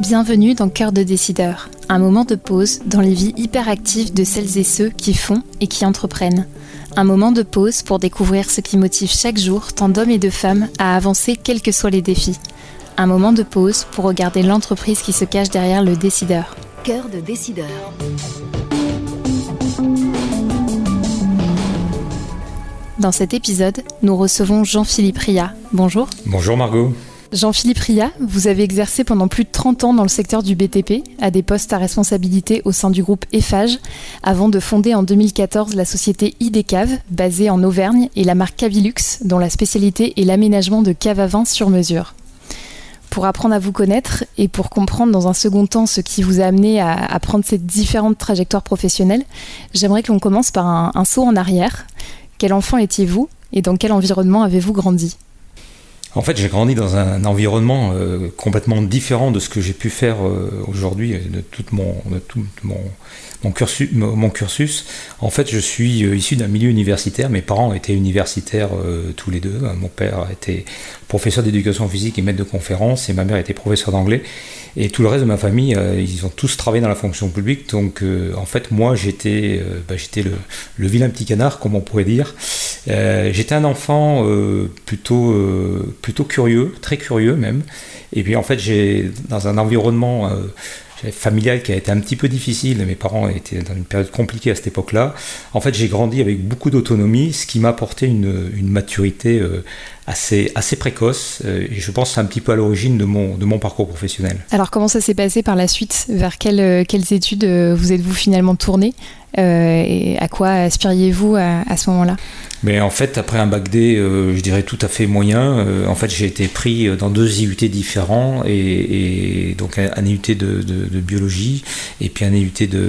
Bienvenue dans Cœur de décideur, un moment de pause dans les vies hyperactives de celles et ceux qui font et qui entreprennent. Un moment de pause pour découvrir ce qui motive chaque jour tant d'hommes et de femmes à avancer quels que soient les défis. Un moment de pause pour regarder l'entreprise qui se cache derrière le décideur. Cœur de décideur. Dans cet épisode, nous recevons Jean-Philippe Ria. Bonjour. Bonjour Margot. Jean-Philippe Ria, vous avez exercé pendant plus de 30 ans dans le secteur du BTP, à des postes à responsabilité au sein du groupe EFAGE, avant de fonder en 2014 la société IDCAV, basée en Auvergne, et la marque Cavilux, dont la spécialité est l'aménagement de caves à vin sur mesure. Pour apprendre à vous connaître et pour comprendre dans un second temps ce qui vous a amené à, prendre ces différentes trajectoires professionnelles, j'aimerais que l'on commence par un, un saut en arrière. Quel enfant étiez-vous et dans quel environnement avez-vous grandi en fait, j'ai grandi dans un environnement euh, complètement différent de ce que j'ai pu faire euh, aujourd'hui, de tout mon, de tout mon, mon, cursus. En fait, je suis euh, issu d'un milieu universitaire. Mes parents étaient universitaires tous les deux. Mon père était professeur d'éducation physique et maître de conférence, et ma mère était professeur d'anglais. Et tout le reste de ma famille, ils ont tous travaillé dans la fonction publique. Donc, en fait, moi, j'étais bah, j'étais le, le, vilain petit canard, comme on pourrait dire. j'étais un enfant plutôt plutôt curieux, très curieux même. Et puis en fait, j'ai dans un environnement euh, familial qui a été un petit peu difficile. Mes parents étaient dans une période compliquée à cette époque-là. En fait, j'ai grandi avec beaucoup d'autonomie, ce qui m'a apporté une, maturité euh, assez, précoce. Euh, et je pense un petit peu à l'origine de mon, parcours professionnel. Alors, comment ça s'est passé par la suite? Vers quelles, quelles études vous êtes-vous finalement tourné? Et à quoi aspiriez-vous à ce moment-là? Mais en fait, après un bac D, euh, je dirais tout à fait moyen, euh, en fait, j'ai été pris dans deux IUT différents, et, donc un, IUT de, biologie, et puis un IUT de,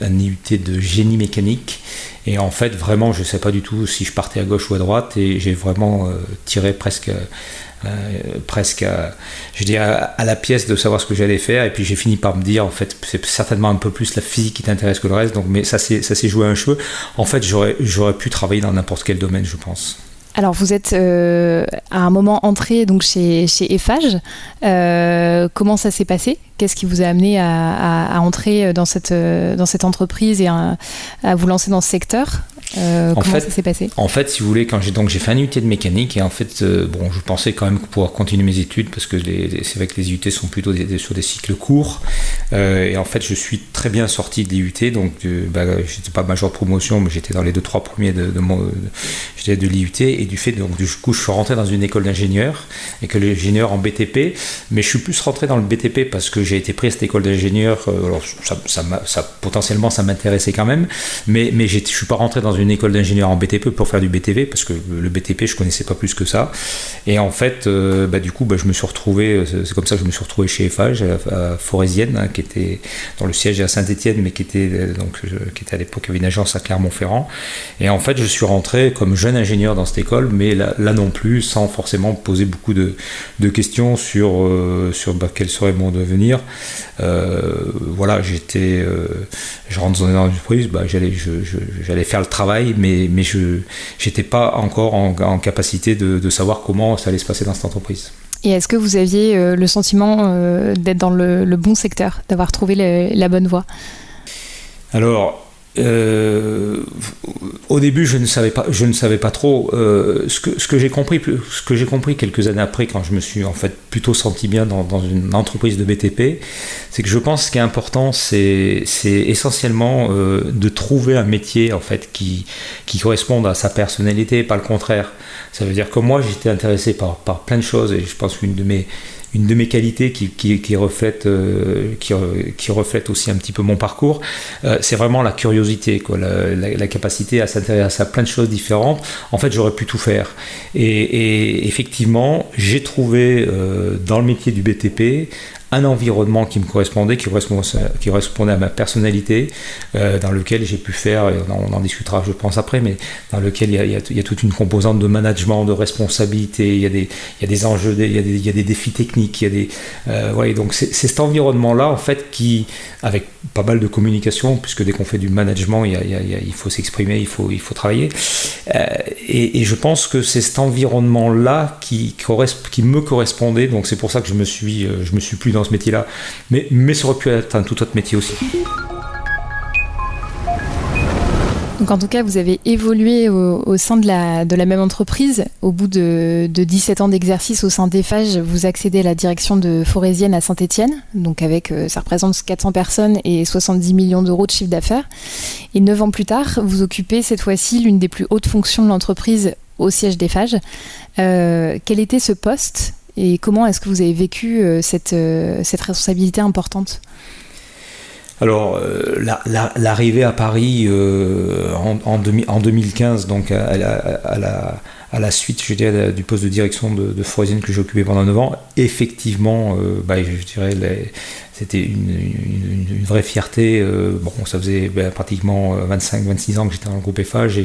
un, IUT de génie mécanique. Et en fait, vraiment, je ne sais pas du tout si je partais à gauche ou à droite, et j'ai vraiment euh, tiré presque euh, presque, à, je dirais, à, la pièce de savoir ce que j'allais faire. Et puis j'ai fini par me dire, en fait, c'est certainement un peu plus la physique qui t'intéresse que le reste. Donc, mais ça s'est joué un cheveu. En fait, j'aurais pu travailler dans n'importe quel domaine, je pense. Alors vous êtes euh, à un moment entré donc chez, chez Eiffage. Euh, comment ça s'est passé? Qu'est-ce qui vous a amené à, entrer dans cette, dans cette entreprise et à, à, vous lancer dans ce secteur? Euh, comment ça s'est passé? En fait, si vous voulez, quand j'ai donc j'ai fait un UT de mécanique et en fait, euh, bon, je pensais quand même pouvoir continuer mes études parce que c'est vrai que les UT sont plutôt sur des cycles courts. Euh, et en fait, je suis très bien sorti de l'IUT, donc bah, j'étais pas major de promotion, mais j'étais dans les deux trois premiers de, de de l'IUT et du fait donc du coup, je suis rentré dans une école d'ingénieur et que l'ingénieur en BTP, mais je suis plus rentré dans le BTP parce que j'ai été pris à cette école d'ingénieur. alors ça, ça, potentiellement, ça m'intéressait quand même, mais mais je suis pas rentré dans une école d'ingénieur en BTP pour faire du BTV parce que le BTP je connaissais pas plus que ça et en fait euh, bah, du coup bah, je me suis retrouvé euh, c'est comme ça que je me suis retrouvé chez Eiffage à, Forésienne hein, qui était dans le siège à Saint-Etienne mais qui était euh, donc qui était à l'époque une agence à Clermont-Ferrand et en fait je suis rentré comme jeune ingénieur dans cette école mais là, non plus sans forcément poser beaucoup de, de questions sur sur bah, quel serait mon devenir voilà j'étais je rentre dans une entreprise bah, j'allais j'allais faire le travail mais, mais je n'étais pas encore en, capacité de, savoir comment ça allait se passer dans cette entreprise. Et est-ce que vous aviez euh, le sentiment euh, d'être dans le, bon secteur, d'avoir trouvé la bonne voie? Alors, euh, au début, je ne savais pas, je ne savais pas trop euh, ce que, j'ai compris, ce que j'ai compris quelques années après, quand je me suis en fait plutôt senti bien dans, une entreprise de BTP, c'est que je pense que ce qui est important, c'est, essentiellement euh, de trouver un métier en fait qui, qui corresponde à sa personnalité, pas le contraire. Ça veut dire que moi, j'étais intéressé par plein de choses et je pense qu'une de mes une de mes qualités qui, reflète, euh, qui, qui, reflète aussi un petit peu mon parcours, euh, c'est vraiment la curiosité, la, capacité à s'intéresser à plein de choses différentes. En fait, j'aurais pu tout faire. Et, effectivement, j'ai trouvé euh, dans le métier du BTP un environnement qui me correspondait, qui correspondait, à ma personnalité, euh, dans lequel j'ai pu faire, on en, discutera je pense après, mais dans lequel il y, a, toute une composante de management, de responsabilité, il y a des, enjeux, il y a des, il y a des défis techniques, il y a des... Euh, donc c'est cet environnement-là, en fait, qui, avec pas mal de communication, puisque dès qu'on fait du management, il, faut s'exprimer, il faut, il faut travailler. Euh, et, et, je pense que c'est cet environnement-là qui, qui me correspondait, donc c'est pour ça que je me suis, je me suis plus dans ce métier-là. Mais, mais ça aurait pu être un tout autre métier aussi. Donc en tout cas, vous avez évolué au, sein de la, de la, même entreprise. Au bout de, de 17 ans d'exercice au sein d'EFAGE, vous accédez à la direction de Forésienne à Saint-Etienne. Donc avec, euh, ça représente 400 personnes et 70 millions d'euros de chiffre d'affaires. Et 9 ans plus tard, vous occupez cette fois-ci l'une des plus hautes fonctions de l'entreprise au siège d'EFAGE. Euh, quel était ce poste et comment est-ce que vous avez vécu euh, cette, euh, cette responsabilité importante? Alors, euh, l'arrivée à Paris en, en, 2015, donc à, la, à la suite, je dirais, du poste de direction de, de que j'ai occupé pendant 9 ans, effectivement, bah, je dirais, c'était une, vraie fierté. Euh, bon, ça faisait ben, pratiquement 25-26 euh, ans que j'étais dans le groupe FH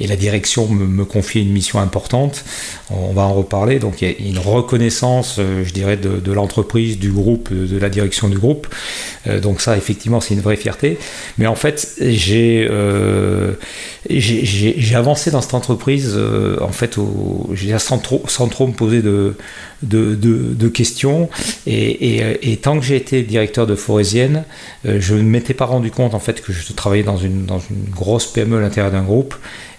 et, la direction me, confiait une mission importante. On va en reparler. Donc il y a une reconnaissance, euh, je dirais, de, l'entreprise, du groupe, de la direction du groupe. donc ça, effectivement, c'est une vraie fierté. Mais en fait, j'ai j'ai avancé dans cette entreprise, en fait, au, sans, trop, sans trop me poser de, de, de, questions. Et, et, et tant que j'ai été directeur de Forésienne, euh, je ne m'étais pas rendu compte en fait que je travaillais dans une, dans une grosse PME à l'intérieur d'un groupe.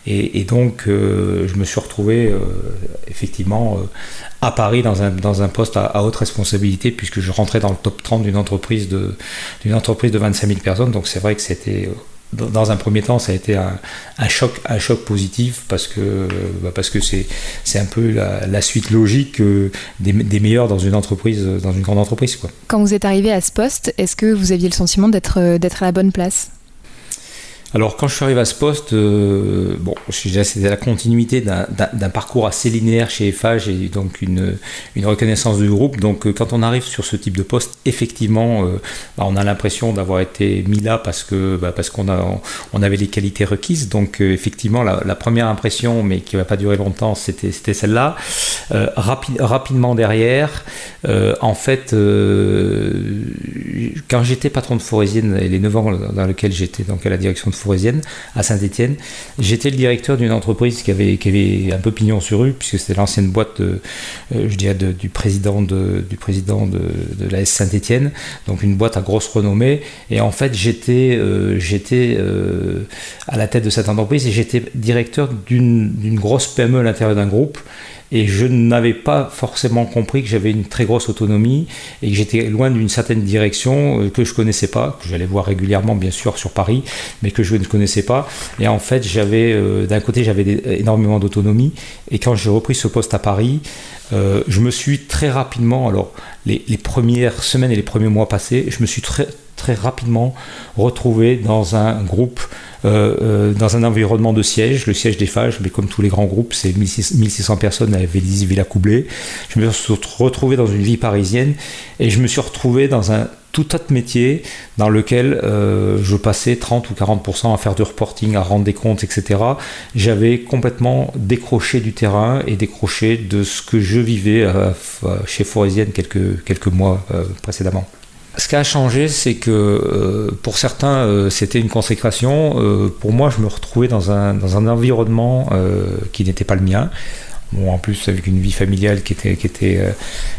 Et, donc, euh, je me suis retrouvé euh, effectivement à Paris dans un, dans un poste à, haute responsabilité, puisque je rentrais dans le top 30 d'une entreprise de, d'une entreprise de 25 000 personnes. Donc, c'est vrai que c'était dans un premier temps, ça a été un, choc, un choc positif parce que bah, c'est un peu la, suite logique euh, des, des, meilleurs dans une entreprise, dans une grande entreprise, quoi. Quand vous êtes arrivé à ce poste, est-ce que vous aviez le sentiment d'être d'être à la bonne place? Alors quand je suis arrivé à ce poste, euh, bon, c'était la continuité d'un parcours assez linéaire chez FH et donc une, reconnaissance du groupe. Donc euh, quand on arrive sur ce type de poste, effectivement, euh, bah, on a l'impression d'avoir été mis là parce que bah, qu'on on avait les qualités requises. Donc effectivement, la, première impression, mais qui va pas durer longtemps, c'était celle-là. rapidement derrière, en fait, quand j'étais patron de Forésienne et les 9 ans dans lesquels j'étais donc à la direction de à Saint-Etienne. J'étais le directeur d'une entreprise qui avait, un peu pignon sur rue, puisque c'était l'ancienne boîte, de, euh, je dirais, du président de, du président de, la S Saint-Etienne, donc une boîte à grosse renommée. Et en fait, j'étais euh, euh, à la tête de cette entreprise et j'étais directeur d'une grosse PME à l'intérieur d'un groupe et je n'avais pas forcément compris que j'avais une très grosse autonomie et que j'étais loin d'une certaine direction euh, que je connaissais pas, que j'allais voir régulièrement bien sûr sur Paris, mais que je ne connaissais pas. Et en fait, j'avais euh, d'un côté j'avais énormément d'autonomie et quand j'ai repris ce poste à Paris, euh, je me suis très rapidement, alors les, les, premières semaines et les premiers mois passés, je me suis très très rapidement retrouvé dans un groupe euh, euh, dans un environnement de siège, le siège des Fages, mais comme tous les grands groupes, c'est 1600 personnes à Vélizy, Villa Coublé. Je me suis retrouvé dans une vie parisienne et je me suis retrouvé dans un tout autre métier dans lequel euh, je passais 30 ou 40% à faire du reporting, à rendre des comptes, etc. J'avais complètement décroché du terrain et décroché de ce que je vivais chez Forésienne quelques, quelques mois précédemment. Ce qui a changé, c'est que euh, pour certains, euh, c'était une consécration. Euh, pour moi, je me retrouvais dans un, dans un environnement qui n'était pas le mien. Bon, en plus, avec une vie familiale qui était, qui était,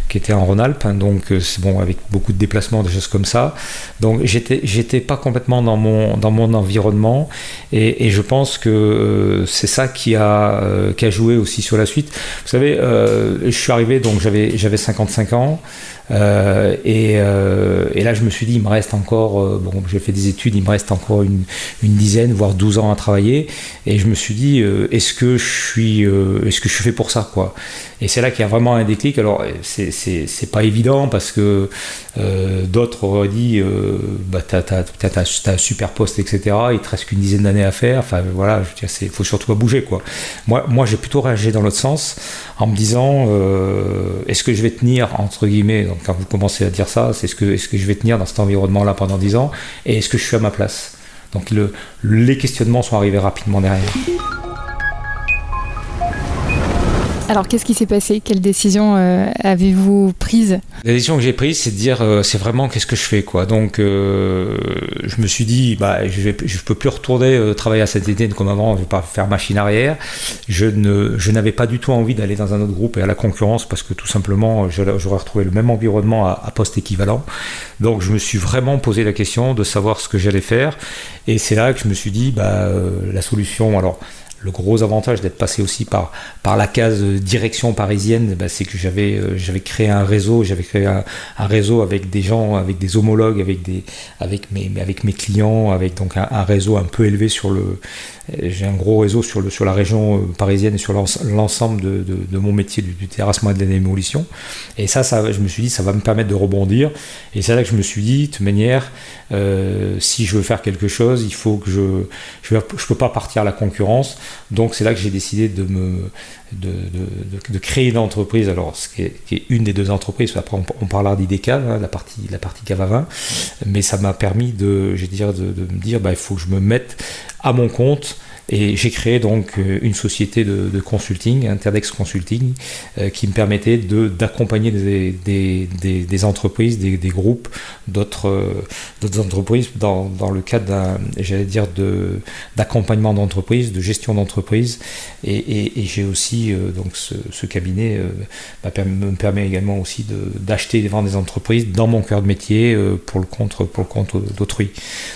qui était en Rhône-Alpes, hein, donc bon, avec beaucoup de déplacements, des choses comme ça. Donc, j'étais, j'étais pas complètement dans mon, dans mon environnement, et, et je pense que c'est ça qui a, qui a joué aussi sur la suite. Vous savez, je suis arrivé, donc j'avais 55 ans. Euh, euh, et, là, je me suis dit, il me reste encore, euh, bon, j'ai fait des études, il me reste encore une, dizaine, voire 12 ans à travailler. Et je me suis dit, est-ce que je suis, est-ce que je suis fait pour ça, quoi? Et c'est là qu'il y a vraiment un déclic. Alors, c'est pas évident parce que d'autres auraient dit, bah, t'as as, un super poste, etc. Il te reste qu'une dizaine d'années à faire. Enfin, voilà, il faut surtout pas bouger, quoi. Moi, moi j'ai plutôt réagi dans l'autre sens en me disant, est-ce que je vais tenir, entre guillemets, quand vous commencez à dire ça, c'est ce que, est-ce que je vais tenir dans cet environnement-là pendant 10 ans et est-ce que je suis à ma place? Donc le, les questionnements sont arrivés rapidement derrière. Alors, qu'est-ce qui s'est passé? Quelle décision euh, avez-vous prise? La décision que j'ai prise, c'est de dire, euh, c'est vraiment qu'est-ce que je fais, quoi. Donc, euh, je me suis dit, bah, je ne peux plus retourner travailler à cette étienne comme avant. Je ne vais pas faire machine arrière. Je n'avais pas du tout envie d'aller dans un autre groupe et à la concurrence parce que tout simplement, j'aurais retrouvé le même environnement à, à poste équivalent. Donc, je me suis vraiment posé la question de savoir ce que j'allais faire. Et c'est là que je me suis dit, bah, la solution, alors le gros avantage d'être passé aussi par, la case direction parisienne, bah, c'est que j'avais euh, j'avais créé un réseau, j'avais créé un, réseau avec des gens, avec des homologues, avec mes clients, avec donc un, réseau un peu élevé sur le j'ai un gros réseau sur la région euh, parisienne et sur l'ensemble de, mon métier du, terrassement et de la démolition. Et ça, je me suis dit, ça va me permettre de rebondir. Et c'est là que je me suis dit, de toute manière, euh, si je veux faire quelque chose, il faut que je je peux pas partir à la concurrence. Donc c'est là que j'ai décidé de, créer une entreprise, alors ce qui est, une des deux entreprises, après on, parlera d'IDCAV, hein, la partie, la partie mais ça m'a permis de, dire, me dire, bah, il faut que je me mette à mon compte et j'ai créé donc euh, une société de, consulting, Interdex Consulting, euh, qui me permettait d'accompagner des, des, des, entreprises, des, groupes, d'autres euh, entreprises dans, dans, le cadre d'un, j'allais dire, d'accompagnement d'entreprise, de gestion d'entreprise. Et, et, j'ai aussi, donc ce, ce cabinet me permet également aussi d'acheter et de vendre des entreprises dans mon cœur de métier pour le compte, pour le compte d'autrui.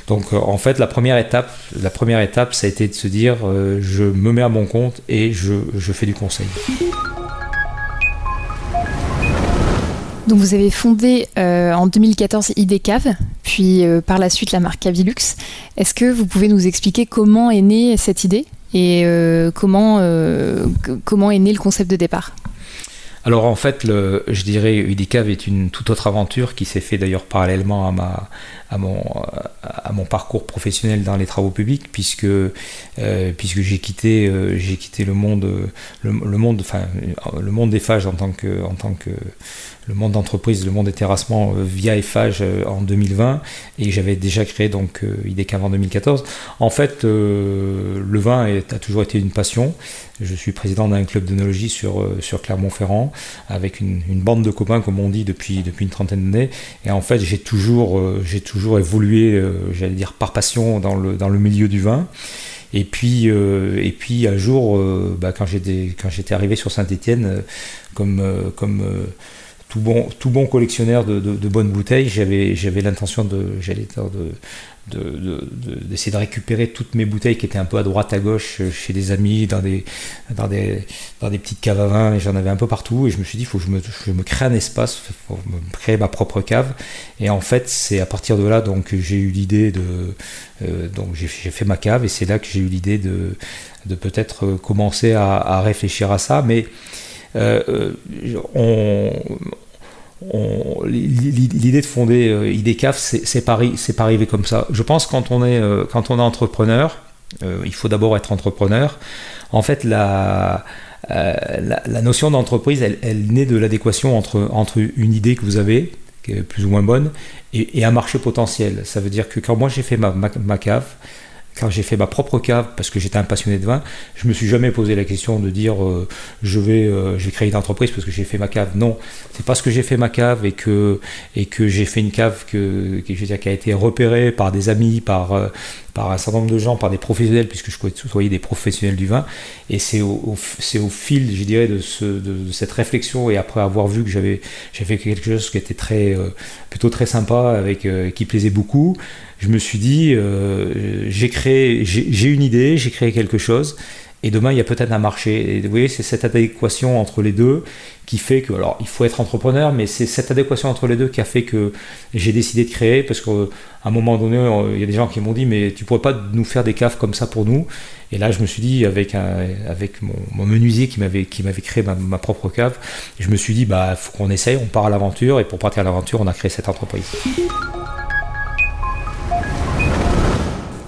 Donc en fait, la première étape, la première étape, ça a été de se dire euh, je me mets à mon compte et je, fais du conseil. Donc vous avez fondé euh, en 2014 IDCAV, puis euh, par la suite la marque Cavilux. Est-ce que vous pouvez nous expliquer comment est née cette idée et comment, comment est né le concept de départ? Alors en fait, le, je dirais IDCAV est une toute autre aventure qui s'est fait d'ailleurs parallèlement à ma, à mon, à mon parcours professionnel dans les travaux publics, puisque, euh, puisque j'ai quitté, euh, j'ai quitté le monde, le, monde, enfin, le monde des phages en tant que, en tant que le monde d'entreprise, le monde des terrassements euh, via EFAGE en 2020 et j'avais déjà créé donc IDECAV en 2014. En fait, le vin a toujours été une passion. Je suis président d'un club d'œnologie sur, sur Clermont-Ferrand avec une, bande de copains, comme on dit, depuis, une trentaine d'années. Et en fait, j'ai toujours, évolué, euh, j'allais dire, par passion dans le, milieu du vin. Et puis, euh, un jour, euh, bah, quand j'étais arrivé sur Saint-Étienne, comme tout, bon, tout bon collectionneur de, de, de bonnes bouteilles, j'avais l'intention de, j'allais de, d'essayer de, récupérer toutes mes bouteilles qui étaient un peu à droite à gauche euh, chez des amis, dans des, dans des, dans des petites caves à vin, et j'en avais un peu partout. Et je me suis dit, il faut que je me, je me crée un espace, pour me créer ma propre cave. Et en fait, c'est à partir de là donc j'ai eu l'idée de. Euh, donc j'ai fait ma cave, et c'est là que j'ai eu l'idée de, de peut-être commencer à, réfléchir à ça. Mais. Euh, on, l'idée de fonder euh, IDCAF, c'est pas, arrivé comme ça. Je pense quand on est, euh, quand on est entrepreneur, euh, il faut d'abord être entrepreneur. En fait, la, la, notion d'entreprise, elle, elle, naît de l'adéquation entre, entre une idée que vous avez, qui est plus ou moins bonne, et, un marché potentiel. Ça veut dire que quand moi j'ai fait ma, ma, ma cave, quand j'ai fait ma propre cave, parce que j'étais un passionné de vin, je me suis jamais posé la question de dire euh, je, vais, euh, je vais créer une entreprise parce que j'ai fait ma cave. Non, c'est parce que j'ai fait ma cave et que, et que j'ai fait une cave que, je veux dire, qui a été repérée par des amis, par, euh, par un certain nombre de gens, par des professionnels, puisque je côtoyais des professionnels du vin. Et c'est au, au fil, je dirais, de, ce, de, cette réflexion et après avoir vu que j'avais, fait quelque chose qui était très, plutôt très sympa, avec, qui plaisait beaucoup je me suis dit, euh, j'ai créé, j'ai une idée, j'ai créé quelque chose, et demain il y a peut-être un marché. Et vous voyez, c'est cette adéquation entre les deux qui fait que, alors il faut être entrepreneur, mais c'est cette adéquation entre les deux qui a fait que j'ai décidé de créer, parce qu'à un moment donné, il y a des gens qui m'ont dit, mais tu pourrais pas nous faire des caves comme ça pour nous Et là, je me suis dit, avec, avec mon, menuisier qui m'avait créé ma, ma, propre cave, je me suis dit, bah faut qu'on essaye, on part à l'aventure, et pour partir à l'aventure, on a créé cette entreprise.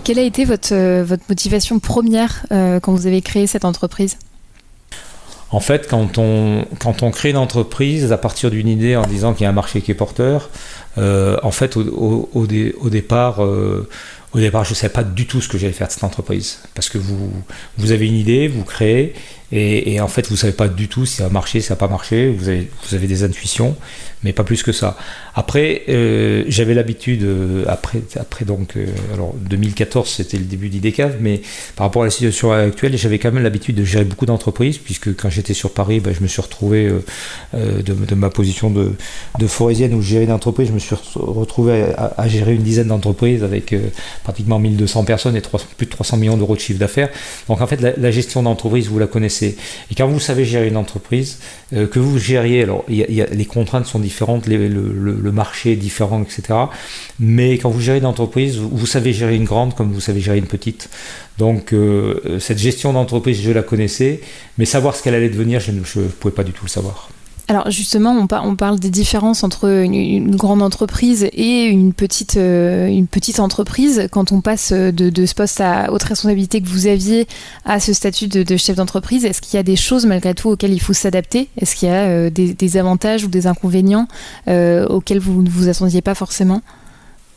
Quelle a été votre, euh, motivation première euh, quand vous avez créé cette entreprise? En fait, quand on, crée une entreprise à partir d'une idée en disant qu'il y a un marché qui est porteur, euh, en fait, au, départ, je ne savais pas du tout ce que j'allais faire de cette entreprise. Parce que vous avez une idée, vous créez, et, en fait, vous savez pas du tout si ça va marcher, si ça n'a pas marché. Vous avez, vous avez des intuitions, mais pas plus que ça. Après, euh, j'avais l'habitude, euh, après, après donc, euh, alors 2014, c'était le début d'IDECAV, mais par rapport à la situation actuelle, j'avais quand même l'habitude de gérer beaucoup d'entreprises, puisque quand j'étais sur Paris, ben, je me suis retrouvé de, ma position de, de forésienne où je gérais d'entreprises, je me suis retrouvé à, gérer une dizaine d'entreprises avec pratiquement 1200 personnes et plus de 300 millions d'euros de chiffre d'affaires. Donc en fait, la, la gestion d'entreprise, vous la connaissez et quand vous savez gérer une entreprise, euh, que vous gériez, alors les contraintes sont différentes, le, marché est différent, etc. Mais quand vous gérez une entreprise, vous, savez gérer une grande comme vous savez gérer une petite. Donc euh, cette gestion d'entreprise, je la connaissais, mais savoir ce qu'elle allait devenir, je ne pouvais pas du tout le savoir. Alors justement, on, parle des différences entre une, grande entreprise et une petite, euh, une petite entreprise. Quand on passe de, ce poste à haute responsabilité que vous aviez à ce statut de, chef d'entreprise, est-ce qu'il y a des choses malgré tout auxquelles il faut s'adapter? Est-ce qu'il y a euh, des, avantages ou des inconvénients euh, auxquels vous ne vous attendiez pas forcément?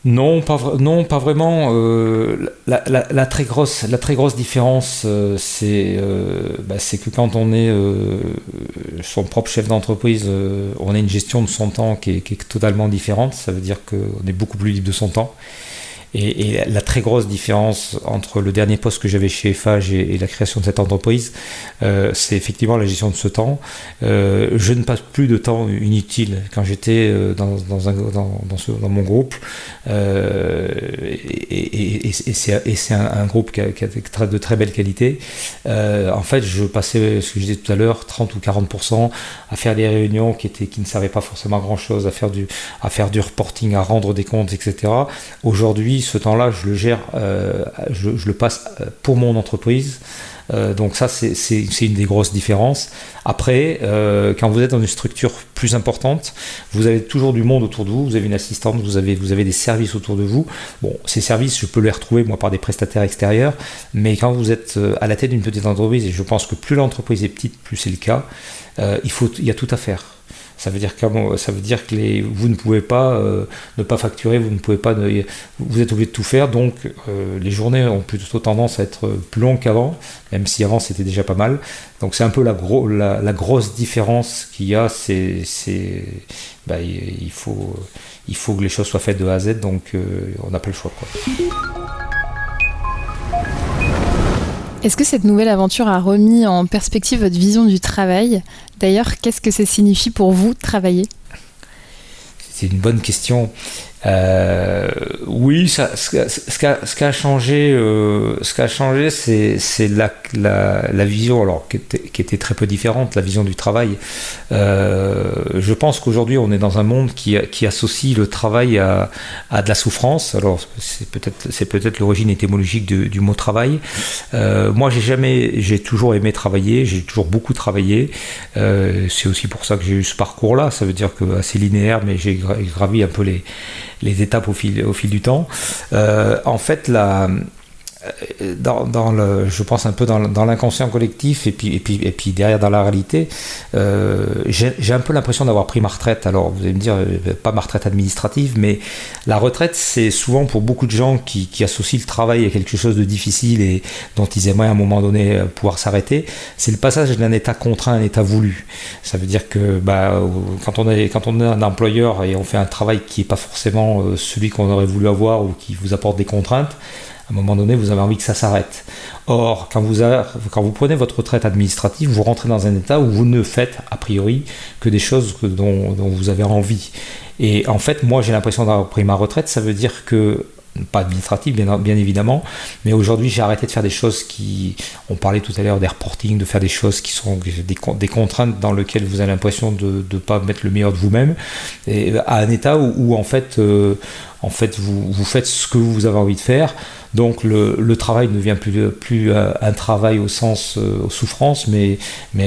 Non, pas, non, pas vraiment. Euh, la, très grosse, la très grosse différence, euh, euh, bah, c'est que quand on est son propre chef d'entreprise, on a une gestion de son temps qui est, totalement différente. Ça veut dire qu'on est beaucoup plus libre de son temps. Et, la très grosse différence entre le dernier poste que j'avais chez FH et, la création de cette entreprise, euh, c'est effectivement la gestion de ce temps. Euh, je ne passe plus de temps inutile quand j'étais euh, dans, dans, mon groupe. et, c'est un, groupe qui a, de très belle qualité. en fait, je passais, ce que je disais tout à l'heure, 30 ou 40% à faire des réunions qui, étaient, qui ne servaient pas forcément grand-chose, à, faire du, à faire du reporting, à rendre des comptes, etc. Aujourd'hui, ce temps-là, je le gère, euh, je, le passe euh, pour mon entreprise. Euh, donc ça, c'est une des grosses différences. Après, quand vous êtes dans une structure plus importante, vous avez toujours du monde autour de vous, vous avez une assistante, vous avez, des services autour de vous. Bon, ces services, je peux les retrouver moi par des prestataires extérieurs, mais quand vous êtes à la tête d'une petite entreprise, et je pense que plus l'entreprise est petite, plus c'est le cas, il y a tout à faire. Ça veut dire, ça veut dire que vous ne pouvez pas euh, ne pas facturer, vous ne pouvez pas, vous êtes obligé de tout faire. Donc euh, les journées ont plutôt tendance à être plus longues qu'avant, même si avant c'était déjà pas mal. Donc c'est un peu la, grosse différence qu'il y a, c'est, bah, il, faut, il faut que les choses soient faites de A à Z, donc euh, on n'a pas le choix. Est-ce que cette nouvelle aventure a remis en perspective votre vision du travail? D'ailleurs, qu'est-ce que ça signifie pour vous travailler? C'est une bonne question. Euh, oui, ça, ce, qui a, changé, euh, ce qui a changé, c'est la, vision, alors qui était, très peu différente, la vision du travail. Euh, je pense qu'aujourd'hui, on est dans un monde qui, associe le travail à, de la souffrance. Alors, c'est peut-être, l'origine étymologique du, mot travail. moi, j'ai jamais, j'ai toujours aimé travailler, j'ai toujours beaucoup travaillé. c'est aussi pour ça que j'ai eu ce parcours-là. Ça veut dire que assez linéaire, mais j'ai gravi un peu les les étapes au fil, du temps. Euh, en fait, la, euh, dans, le, je pense un peu dans, l'inconscient collectif et puis, et, puis, et puis derrière dans la réalité, euh, j'ai un peu l'impression d'avoir pris ma retraite. Alors vous allez me dire, euh, pas ma retraite administrative, mais la retraite, c'est souvent pour beaucoup de gens qui, associent le travail à quelque chose de difficile et dont ils aimeraient à un moment donné pouvoir s'arrêter. C'est le passage d'un état contraint à un état voulu. Ça veut dire que bah, quand, on quand on est un employeur et on fait un travail qui n'est pas forcément celui qu'on aurait voulu avoir ou qui vous apporte des contraintes, à un moment donné, vous avez envie que ça s'arrête. Or, quand vous, prenez votre retraite administrative, vous rentrez dans un état où vous ne faites, a priori, que des choses dont, vous avez envie. Et en fait, moi, j'ai l'impression d'avoir pris ma retraite. Ça veut dire que pas administrative bien, évidemment, mais aujourd'hui j'ai arrêté de faire des choses qui, on parlait tout à l'heure des reporting, de faire des choses qui sont des, contraintes dans lesquelles vous avez l'impression de ne pas mettre le meilleur de vous-même, et à un état où, en fait, euh, en fait vous, vous, faites ce que vous avez envie de faire, donc le, travail ne devient plus, euh, un travail au sens euh, souffrance, mais,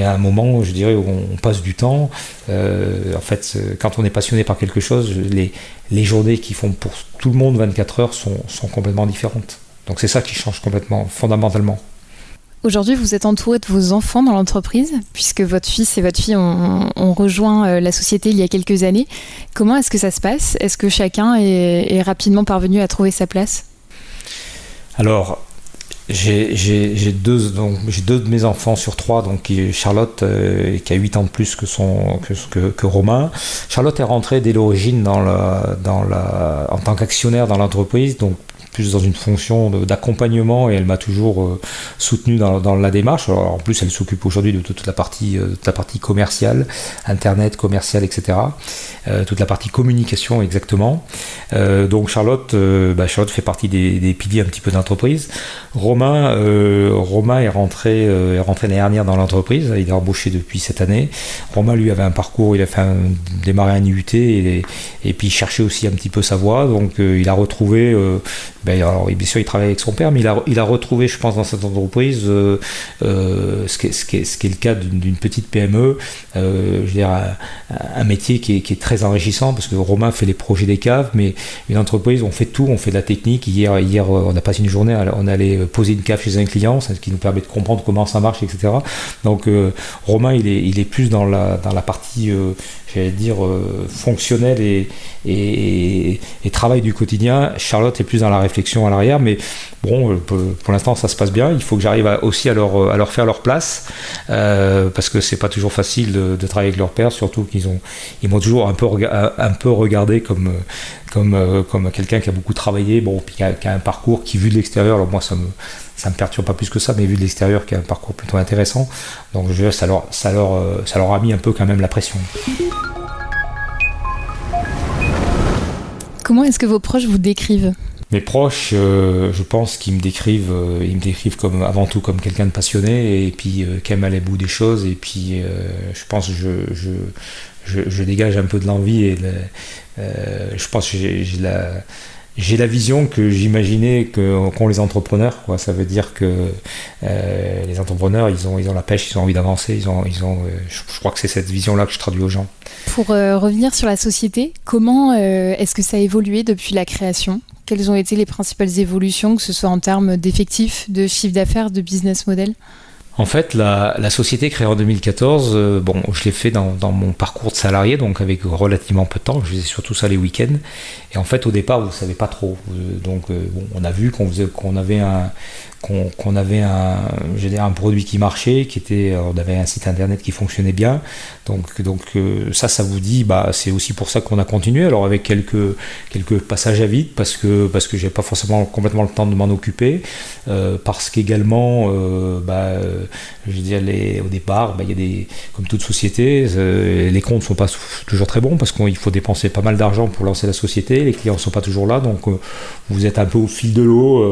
à un moment, je dirais, où on passe du temps. Euh, en fait, quand on est passionné par quelque chose, les, les journées qui font pour tout le monde 24 heures sont, sont complètement différentes. Donc c'est ça qui change complètement, fondamentalement. Aujourd'hui, vous êtes entouré de vos enfants dans l'entreprise, puisque votre fils et votre fille ont, rejoint la société il y a quelques années. Comment est-ce que ça se passe? Est-ce que chacun est, rapidement parvenu à trouver sa place? Alors, j'ai deux, deux de mes enfants sur trois, donc Charlotte euh, qui a 8 ans de plus que, son, que, que, Romain. Charlotte est rentrée dès l'origine en tant qu'actionnaire dans l'entreprise, donc plus dans une fonction d'accompagnement et elle m'a toujours euh, soutenu dans, la démarche. Alors, en plus, elle s'occupe aujourd'hui de toute la partie, euh, la partie commerciale, internet, commercial, etc. Euh, toute la partie communication exactement. donc Charlotte, bah, Charlotte fait partie des, des piliers un petit peu d'entreprise. Romain, Romain est rentré, est rentré l'année dernière dans l'entreprise. Il est embauché depuis cette année. Romain lui avait un parcours, il a fait un, démarrer un IUT et, et puis il cherchait aussi un petit peu sa voie. Donc il a retrouvé ben, alors, bien sûr, il travaille avec son père, mais il a, il a retrouvé, je pense, dans cette entreprise, euh, euh, ce, qui est, ce, qui est, ce, qui est, le cas d'une petite PME, euh, je veux dire, un, métier qui est, qui est, très enrichissant, parce que Romain fait les projets des caves, mais une entreprise, on fait tout, on fait de la technique. Hier, hier on a passé une journée, on allait poser une cave chez un client, ce qui nous permet de comprendre comment ça marche, etc. Donc, Romain, il est, il est plus dans la, dans la partie j'allais dire, euh, fonctionnel et, et, travail du quotidien. Charlotte est plus dans la réflexion à l'arrière, mais bon, euh, pour, l'instant ça se passe bien. Il faut que j'arrive aussi à leur, à leur faire leur place, euh, parce que c'est pas toujours facile de, travailler avec leur père, surtout qu'ils ont, ils m'ont toujours un peu, un peu regardé comme, comme, comme quelqu'un qui a beaucoup travaillé, bon, qui a, qui a un parcours qui, vu de l'extérieur, alors moi ça me me perturbe pas plus que ça, mais vu de l'extérieur, qui a un parcours plutôt intéressant, donc je, ça, leur, ça, leur, euh, ça leur a mis un peu quand même la pression. Comment est-ce que vos proches vous décrivent? Mes proches, euh, je pense qu'ils me décrivent, euh, ils me décrivent comme avant tout comme quelqu'un de passionné et puis qui aime aller bout des choses et puis je pense que je, je, je, dégage un peu de l'envie et je pense que j'ai la j'ai la vision que j'imaginais qu'ont les entrepreneurs. Quoi. Ça veut dire que euh, les entrepreneurs, ils ont, ils ont la pêche, ils ont envie d'avancer. Ils ont, ils ont, euh, je, crois que c'est cette vision-là que je traduis aux gens. Pour euh, revenir sur la société, comment est-ce que ça a évolué depuis la création? Quelles ont été les principales évolutions, que ce soit en termes d'effectifs, de chiffre d'affaires, de business model? En fait, la, société créée en 2014, euh, bon, je l'ai fait dans, mon parcours de salarié, donc avec relativement peu de temps. Je faisais surtout ça les week-ends. Et en fait, au départ, vous ne savez pas trop. Euh, donc, euh, on a vu qu'on avait un, qu'on avait un, un produit qui marchait, qui était, on avait un site internet qui fonctionnait bien. Donc, donc ça, ça vous dit, bah, c'est aussi pour ça qu'on a continué. Alors avec quelques, quelques passages à vide, parce que parce que j'ai pas forcément complètement le temps de m'en occuper, parce qu'également, bah, je veux dire, au départ, bah, y a des, comme toute société, euh, les comptes ne sont pas toujours très bons parce qu'il faut dépenser pas mal d'argent pour lancer la société, les clients ne sont pas toujours là, donc euh, vous êtes un peu au fil de l'eau,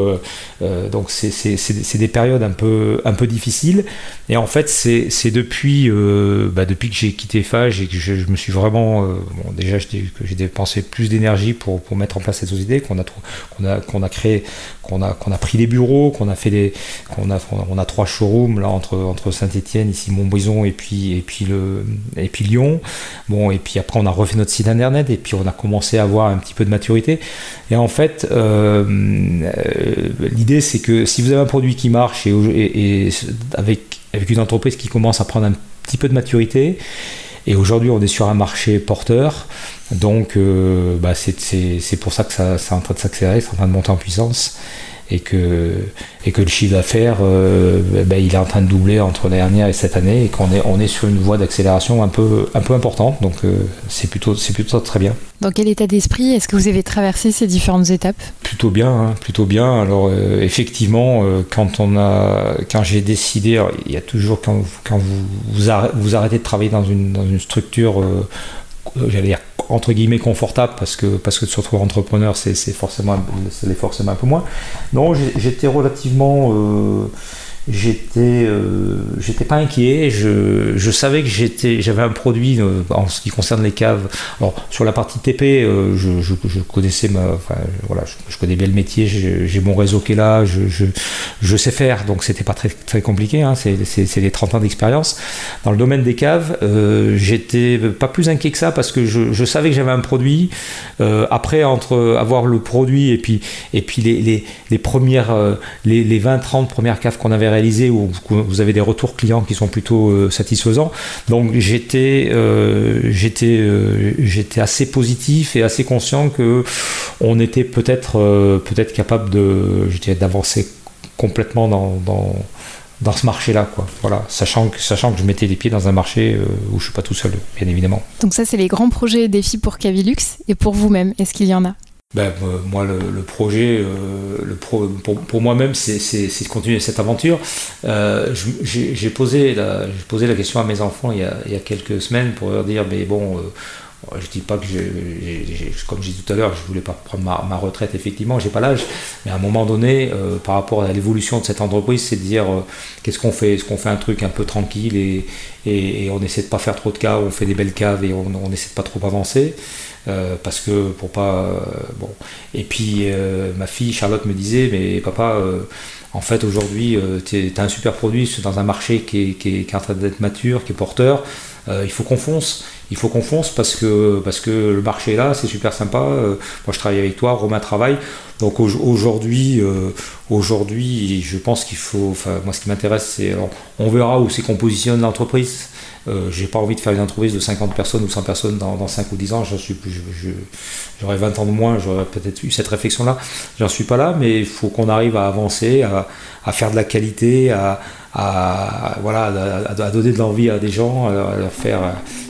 euh, donc c'est des périodes un peu, un peu difficiles. Et en fait, c'est depuis, bah, depuis que j'ai quitté Fage et que je, me suis vraiment, bon, déjà j'ai dépensé plus d'énergie pour, pour, mettre en place cette société, qu'on a, qu'on a, qu'on a créé, qu'on a, qu'on a pris des bureaux, qu'on a fait des, qu'on a, on a trois showrooms là entre, entre Saint-Etienne, ici Montbrison et puis, et, puis le, et puis Lyon. Bon, et puis après on a refait notre site internet et puis on a commencé à avoir un petit peu de maturité. Et en fait, euh, euh, l'idée c'est que si vous avez un produit qui marche et, avec une entreprise qui commence à prendre un petit peu de maturité, et aujourd'hui, on est sur un marché porteur. Donc, euh, bah, c'est pour ça que ça, ça est en train de s'accélérer, c'est en train de monter en puissance et que, et que le chiffre d'affaires, euh, ben, il est en train de doubler entre l'année dernière et cette année et qu'on est, on est sur une voie d'accélération un peu, un peu importante. Donc euh, c'est plutôt, c'est plutôt très bien. Dans quel état d'esprit est-ce que vous avez traversé ces différentes étapes? Plutôt bien, hein, plutôt bien. Alors euh, effectivement, quand on a, quand j'ai décidé, il y a toujours quand, quand vous, vous, arrêtez de travailler dans une, dans une structure j'allais dire entre guillemets confortable parce que parce que de se retrouver entrepreneur c'est forcément c'est forcément un peu moins. Non j'étais relativement euh, j'étais euh, j'étais pas inquiet. Je, je savais que j'étais j'avais un produit euh, en ce qui concerne les caves. Alors sur la partie TP euh, je, je, connaissais ma enfin, voilà je, connais bien le métier. J'ai mon réseau qui est là. Je, je, sais faire. Donc c'était pas très très compliqué hein, c'est les 30 ans d'expérience. Dans le domaine des caves j'étais pas plus inquiet que ça parce que je, savais que j'avais un produit. Après entre avoir le produit et puis et puis les, les, les premières les, les 20 30 premières caves qu'on avait réalisé que vous avez des retours clients qui sont plutôt satisfaisants. Donc j'étais j'étais j'étais assez positif et assez conscient que on était peut-être peut-être capable de d'avancer complètement dans, dans ce marché-là, quoi. Voilà, sachant que, sachant que je mettais les pieds dans un marché euh, où je suis pas tout seul, bien évidemment. Donc ça, c'est les grands projets et défis pour Cavilux et pour vous-même. Est-ce qu'il y en a? Ben, euh, moi, le, projet, euh, le pro, pour, moi-même, c'est de continuer cette aventure. J'ai posé, la, posé la question à mes enfants il y a, il y a quelques semaines pour leur dire, mais bon, je dis pas que, comme je disais tout à l'heure, je voulais pas prendre ma, retraite, effectivement, j'ai pas l'âge, mais à un moment donné, euh, par rapport à l'évolution de cette entreprise, c'est de dire euh, qu'est-ce qu'on fait? Est-ce qu'on fait un truc un peu tranquille et, on essaie de pas faire trop de caves, on fait des belles caves et on, essaie de pas trop avancer? Euh, parce que pour pas. bon. Et puis ma fille Charlotte me disait Mais papa, en fait aujourd'hui, tu as un super produit dans un marché qui est, qui est en train d'être mature, qui est porteur. il faut qu'on fonce il faut qu'on fonce parce que, parce que le marché est là, c'est super sympa. Euh, moi, je travaille avec toi, Romain travaille. Donc aujourd'hui, euh, aujourd'hui, je pense qu'il faut. Enfin, moi, ce qui m'intéresse, c'est. On verra où c'est qu'on positionne l'entreprise. Euh, j'ai pas envie de faire une entreprise de 50 personnes ou 100 personnes dans, dans 5 ou 10 ans. J'aurais 20 ans de moins, j'aurais peut-être eu cette réflexion-là. J'en suis pas là, mais il faut qu'on arrive à avancer, à, faire de la qualité, à, voilà, à, donner de l'envie à des gens, à leur faire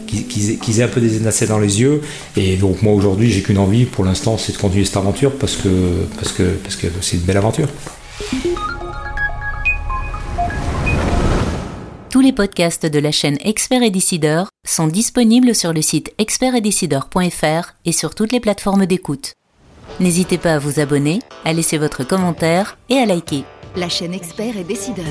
qu'ils aient un peu des énacés dans les yeux. Et donc moi aujourd'hui, j'ai qu'une envie pour l'instant, c'est de continuer cette aventure parce que parce que parce que c'est une belle aventure. Tous les podcasts de la chaîne Expert et Décideur sont disponibles sur le site expertetdecideur.fr et sur toutes les plateformes d'écoute. N'hésitez pas à vous abonner, à laisser votre commentaire et à liker. La chaîne Expert et Décideur.